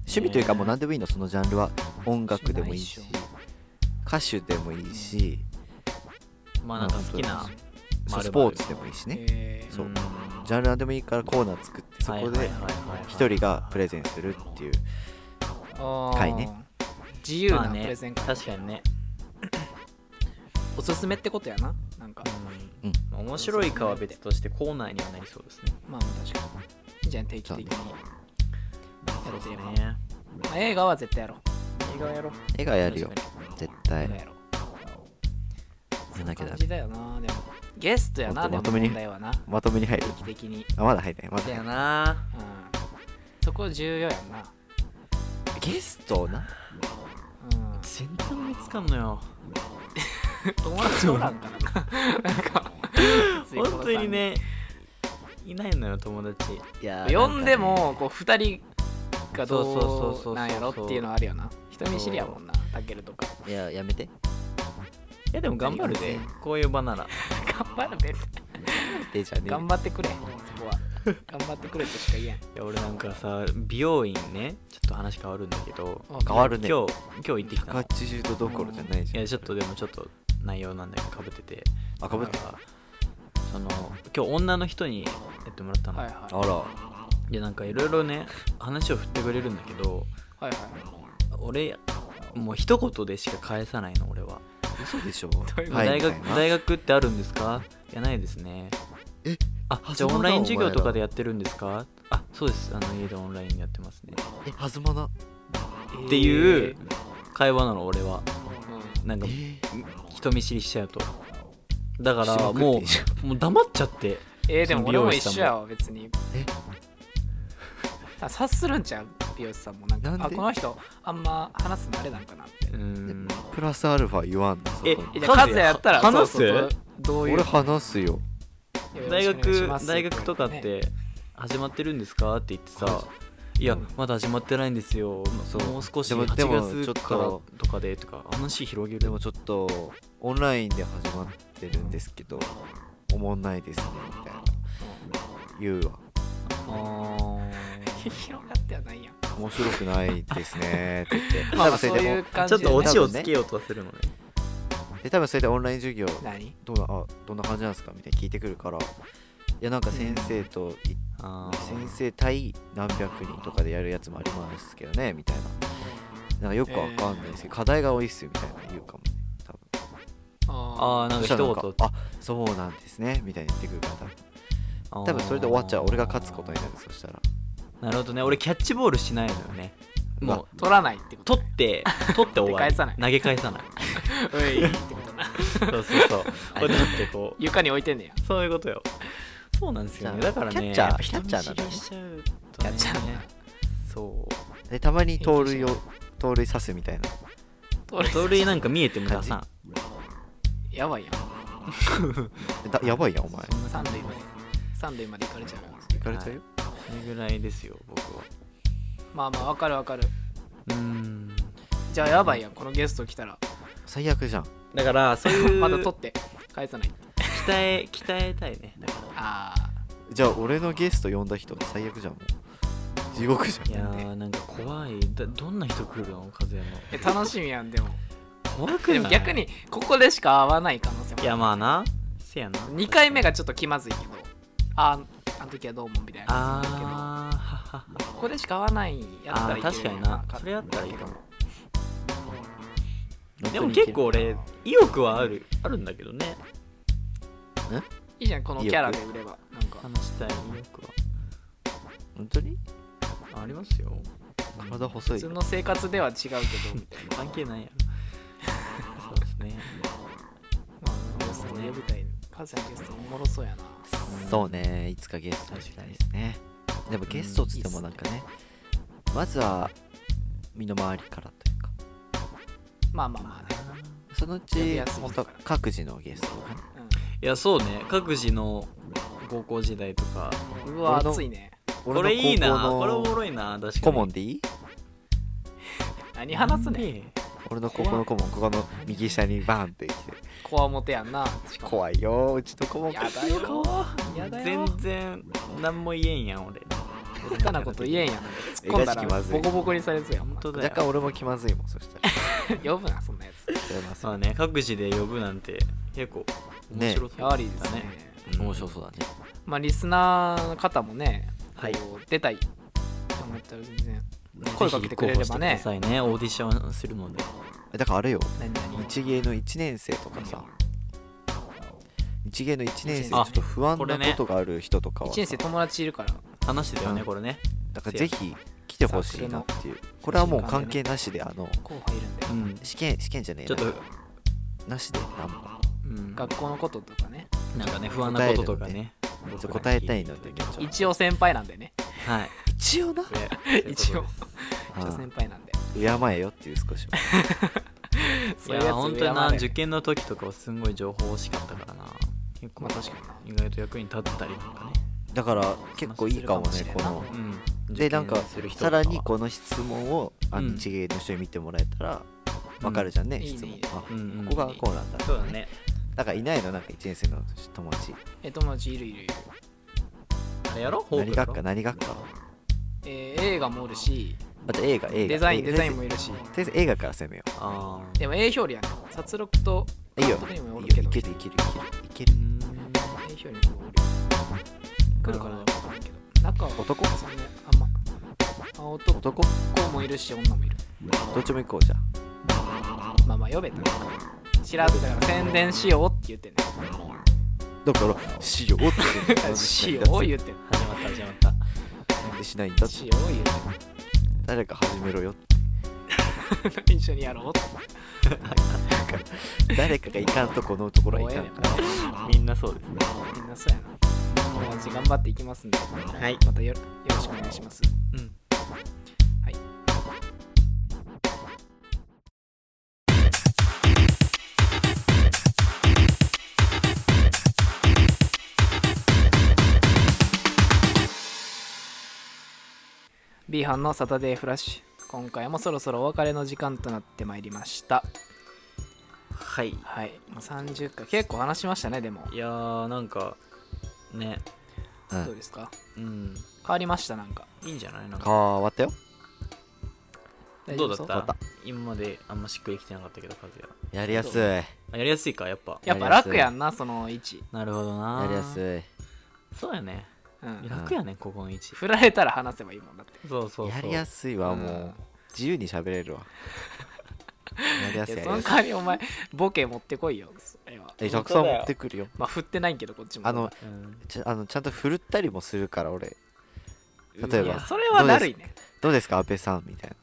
趣味というかもう何でもいいの。そのジャンルは。音楽でもいいし趣味歌手でもいいし、まあなんか好きなスポーツでもいいしね。えー。そう。んジャンル何でもいいからコーナー作ってそこで一人がプレゼンするっていう回ね。自由なプレゼン会、確かにねおすすめってことやな。なんか。うん。まあ面白いかは別としてコーナーにはなりそうですね。まあまあ確かに。じゃん定期的に。やそうでするとねまあ映画は絶対やろう。映画やろう。絵がやるよ。確か絶対。映画やろう。やんなきゃダメ。感じだよな。でもゲストやなでもまとめに問題はな。まとめに入る。定期的に。あまだ入ってない。まだない。よな。うん。そこ重要やんな。ゲストな。うん。全然思いつかんのよ友達おらんからな。なんか本当にねいないのよ友達。いや呼んでもこう2人がそうそうそうそうそうどう。なんやろっていうのはあるよな。人見知りやもんなタケルとか。いややめて。いやでも頑張るで。こういう場なら頑張るべでじゃね頑張ってくれ。そこは。頑張ってくれとしか言えん。いや俺なんかさ美容院ねちょっと話変わるんだけど。あ変わるね。今日今日行ってきたの。180度どころじゃないじゃん。いやちょっとでもちょっと内容なんだけどかぶってて。あかぶってなんかその今日女の人にやってもらったの、はいはい。あら。いやなんかいろいろね話を振ってくれるんだけどはいはい。俺もう一言でしか返さないの俺は、嘘でしょ？大学はい。大学ってあるんですか？いやないですね。え？あじゃあオンライン授業とかでやってるんですか？あそうです。あの家でオンラインやってますね。えはずまな？っていう会話なの俺は。うんなんかえ人見知りしちゃうと。だからもうもう黙っちゃって。えー、でも俺も一緒やわ別に。え？あ察するんちゃう？美容師さんもなんか。なんで？あこの人あんま話すのあれなんかなって。うーん。プラスアルファ言わんのえじゃあカズヤやったら話す？そうそうどういう？俺話すよ。大学大学とかっねて始まってるんですか？って言ってさいやまだ始まってないんですよ。そう。もう少しでも8でもちょっと月からとかでとか話広げるでもちょっとオンラインで始まってるんですけどおもんないですねみたいな。言うわ。あ広がってはないやん。面白くないですね って言って。まあそういう感ーちょっとオチをつけようとはするのね。で多分それでオンライン授業何？どうなあどんな感じなんですかみたいに聞いてくるから。いやなんか先生と先生対何百人とかでやるやつもありますけどねみたいな。なんかよくわかんないですけど、課題が多いっすよみたいな言うかもね多分。ああーなんか一言。あそうなんですねみたいに言ってくるから多分それで終わっちゃう俺が勝つことになるそしたら。なるほどね。俺キャッチボールしないのよね。もう取らないってこと。取って 取って終わり返さない。投げ返さない。おいってことな。そうそうそう。こうやってこう。床に置いてんねやそういうことよそうなんですよね。だからねキャッチャーキャッチャー人なんだね。キャッチャーなそう。でたまに盗塁を盗塁刺すみたいな。盗塁なんか見えても出さん。やばいやん。だやばいやんお前。三塁まで。三塁まで行かれちゃう。行かれちゃうよ、それぐらいですよ僕は。まあまあわかるわかる。うーん。じゃあやばいやんこのゲスト来たら。最悪じゃん。だからそういう まだ取って。返さない鍛え鍛えたいね。だかあじゃあ俺のゲスト呼んだ人最悪じゃん。もう地獄じゃん。らいやーなんか怖い。だどんな人来るの風のえ楽しみやんでも。怖くない？でも逆にここでしか会わない可能性もいやまあな。せやな。2回目がちょっと気まずいけど。ああの時はどうもみたいな。あ感じだけどーはははここでしか会わないやったらいける確かにな。それやったらいいかも。でも結構俺意欲はあるあるんだけどね。いいじゃんこのキャラで売れば。なんか。話したい意欲は。本当に？ありますよ。体細い普通の生活では違うけどみたいな。関係ないやろ。そうですね。まあゲスト呼びたいカズヤのゲストおもろそうやなそうねいつかゲストしたいですねでもゲストっつってもなんかねまずは身の回りからというかまあまあまあねそのうち各自のゲストとかねいやそうね。各自の高校時代とか。うわ俺の熱いね。これいいな。これおもろいな確かに。の顧問でいい何話すね俺の高校の顧問ここの右下にバーンって来て。こわもてやんな。しかも。怖いようちの顧問やだよ。やだよ全然何も言えんやん俺。下手なこと言えんやん。突っ込んだえらボコボコにされそうやん本当だよ。若干俺も気まずいもんそしたら。呼ぶなそんなやつ。まあね各自で呼ぶなんて結構面白そうやはりですね。うん。面白そうだね。まあリスナーの方もねはい。出たい。って思ったら全然ね声かけてくれればね。ぜひ候補してくださいね。オーディションするので。えだからあれよ。日芸の1年生とかさ。日芸の1年生ちょあっと不安なことがある人とかは1年生友達いるから。話してたよねうん。これね。だからぜひ来てほしいなっていう。これはもう関係なしであの試験試験じゃねえちょっとななしでなんもうん。学校のこととかね。なんかね不安なこととかね。ちょ答えたいので一応先輩なんでね。はい。一応な？一応。あ一応先輩なんで敬えよっていう少しはそういうやついや本当にな受験の時とかはすんごい情報欲しかったからな。結構まあ確かに。な意外と役に立ったりなんかね。だから結構いいかもねこの。うん。でなんかさからはにこの質問をあうん。日芸の人に見てもらえたらわかるじゃんねうん。質問。いいねいいね。あうんうんここがこうなんだ。そうだねだからいないのなんか1年生の友達。え友達いるいるいる。あれやろ？何学科？何学科？えー映画もおるし。あと映画映画。デザインデザインもいるし。とりあえず映画から攻めよあでも A 表裏やね殺戮とういいよ。にもおいけどいけるいけるいけるいける。A 表裏にもおる来るかな分からんけど。中は男？そんなあんま。あ男。男？もいるし女もいる。どっちも行こうじゃまあまあ呼べたら調べたから宣伝しようって言ってねだからしようって言うの。しよう言ってん始まった始まったなんでしないんだってしよう言って誰か始めろよって。一緒にやろうって。誰かがいかんとこのところはいかんから。みんなそうですね。みんなそうやな。友達頑張っていきますんで。はい。またよよろしくお願いします。うんはいビーハンのサタデーフラッシュ。今回もそろそろお別れの時間となってまいりました。はい。はい。もう30回。結構話しましたねでも。いやーなんかね。うん。どうですか？うん。変わりましたなんか。いいんじゃない？なんあか。ー終わったよ。どうだった？今まであんましっくりきてなかったけど和也やりやすい。やあやりやすいかやっぱ。やっぱ楽やんなその位置。なるほどなりやすい。そうやねうん。楽やねここの位置。振られたら話せばいいもんだって。そうそうそう。やりやすいわもう。自由に喋れるわ。やりやすいその代わりお前ボケ持ってこいよそれは。えたくさん持ってくるよ。まあ振ってないけどこっちも。あのうん。ちゃあのちゃんと振るったりもするから俺。例えば。いやそれはだるいね。どうですか安倍さん？みたいな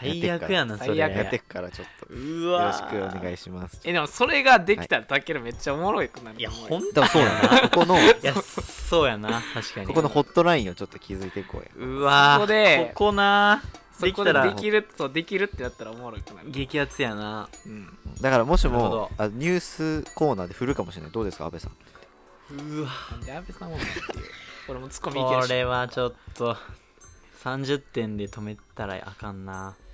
最悪やなそれ。最悪や。ってくからちょっと。うよろわしくお願いします。えでもそれができたらたけるめっちゃおもろいくなるいやと思うほんでもそうだな。ここのいやそうやな 確かに。ここのホットラインをちょっと気づいていこうや。うわー。そこでここなそこでできたら。できるそうできるってなったらおもろいくなる。激アツやな。うん。だからもしもあニュースコーナーで振るかもしれない。どうですか安倍さん。うわなんで安倍さんおんのっていう。俺もツッコミいけるこしれはちょっと30点で止めたらあかんな。うん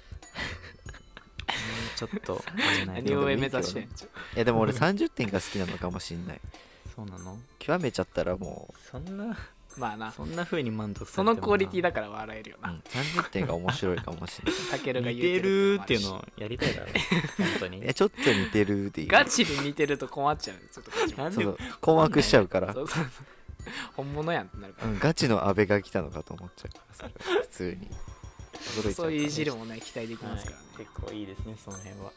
ちょっと何を目指してんいやでも俺30点が好きなのかもしんない。そうなの？極めちゃったらもそんなまあな。そんな風に満足さそのクオリティだから笑えるよう、う、なん30点が面白いかもしれない。たけるが似てるるっていうののをやりたいだろ 本当に。いやちょっと似てるってい？うガチで似てると困っちゃうちょっとこっちも。困惑しちゃうから。そうそうそう。本物やんってなるから。うん、ガチの安倍が来たのかと思っちゃう。普通にそういういじるもね期待できはいますからね、結構いいですねその辺は。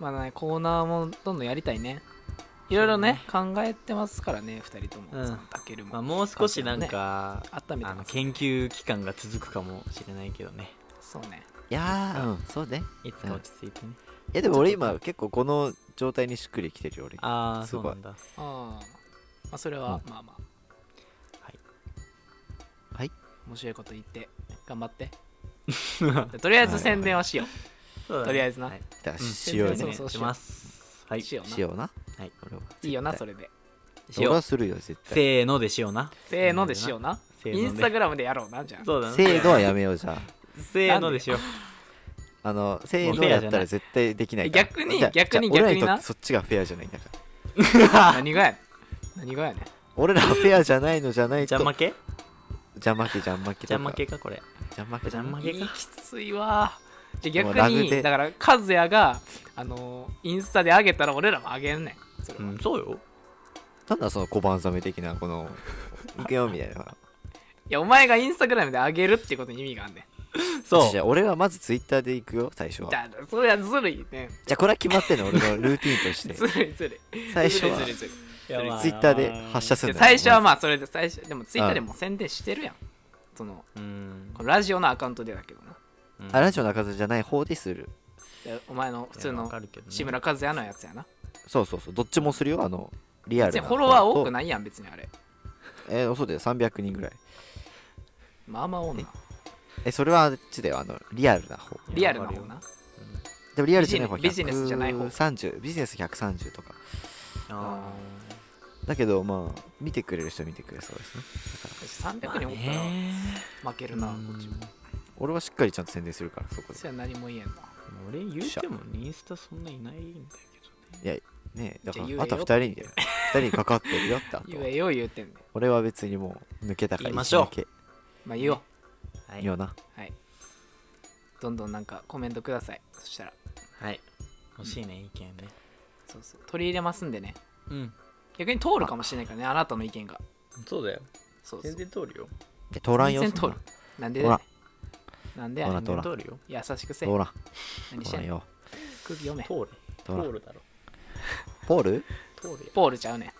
まあねコーナーもどんどんやりたいね。いろいろね考えてますからね2人とも、も、まあもう少しなんかあの温めて研究期間が続くかもしれないけどね。そうね。いやーうんそうね。いつか落ち着いてね。いやでも俺今結構この状態にしっくりきてるよ俺。ああそうなんだ。ああまあそれは、うまあまあ。はいはい面白いこと言って頑張って。とりあえず宣伝をしよそうだねとりあえずな。はい。だしようね。そうそうします。はう、い。しような。しような。はい。いいよなそれで。俺しよう。はするよ絶対。せーのでしような。せーのでしような。インスタグラムでやろうなじゃあ。そうだねせーのはやめようじゃあ。せーのでしよう。あのせーのやったら絶対できない逆に逆に逆にな。そっちがフェアじゃないんだから。何がや何がやねん。俺らはフェアじゃないのじゃないと。じゃん負け？じゃん負けじゃん負けじゃん負けかこれ。じゃん負けじゃん負けじゃん負けいいきついわ。じゃあ逆にだから和也があのーインスタで上げたら俺らも上げんねん。それうはんそうよ。なんだその小判ザメ的なこの いくよみたいな。いやお前がインスタグラムで上げるってことに意味があんねん。そう。じゃあ俺はまずツイッターで行くよ最初は。だそれはずるいね。じゃあこれは決まってんの？俺のルーティンとして。ずるいずるい。最初は。ずるいずるいずるいツイッターで発射するんだよ。最初はまあそれで最初でもツイッターでも宣伝してるやん。そのラジオのアカウントでだけどなうん。あラジオの数じゃない方でする。でお前の普通のかるけどね。志村和也のやつやな。そうそうそうどっちもするよあのリアルフォロワー多くいないやん別にあれ。えーそうだよ300人ぐらい。まあまあおんな。えそれはあっちだよあのリアルな方。リアルな方な。でもリアルじゃない方ビジネスじゃない方。130ビジネス130とか。あだけどまあ見てくれる人は見てくれそうですね。だから300人おったらね。負けるなこっちも。俺はしっかりちゃんと宣伝するからそこそれは何も言えんな。俺言うてもインスタそんないないんだけどね。でねえだからあとは2人にだよ人にかかってるよってあと。言えよ言うてんねん。俺は別にもう抜けたから言いましょう。まあ言おう。はい。けような。はい。どんどんなんかコメントください。そしたら。はい。欲しいね意見ね。そうそう。取り入れますんでね。うん逆に通るかもしれないからねあなたの意見が。そうだよ。そうそう。全然通るよ。で通らんよ。全然通る。なんでだなんでやねん。ほら全然通るよ。優しくせ通らん。何してんの？空気読め。通る。通るだろ。ポール？通るよ。ポールちゃうねん。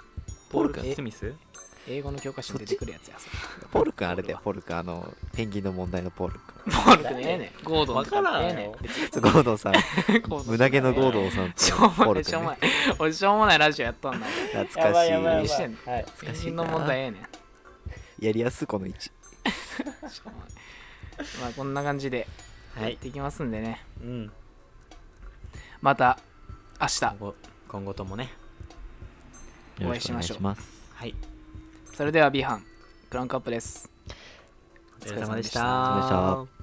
ポール？君えスミス？英語の教科書に出てくるやつやポール君あれだよポール君あのペンギンの問題のポールポール君ええね。んゴードンわからええ。ねん。ゴードンさん。胸毛のゴードンさんとしょうもないしょうもない。俺しょうもないラジオやっとんな。懐かしい。何してんのはい。ペンギンの？問題ええねんやりやすこの位置。しょうもない。まあこんな感じではい。やっていきますんでね。うん。また明日。今後ともね。お会いしましょう。よろくお願います。はいそれでは B 班クランクアップです。お疲れ様でした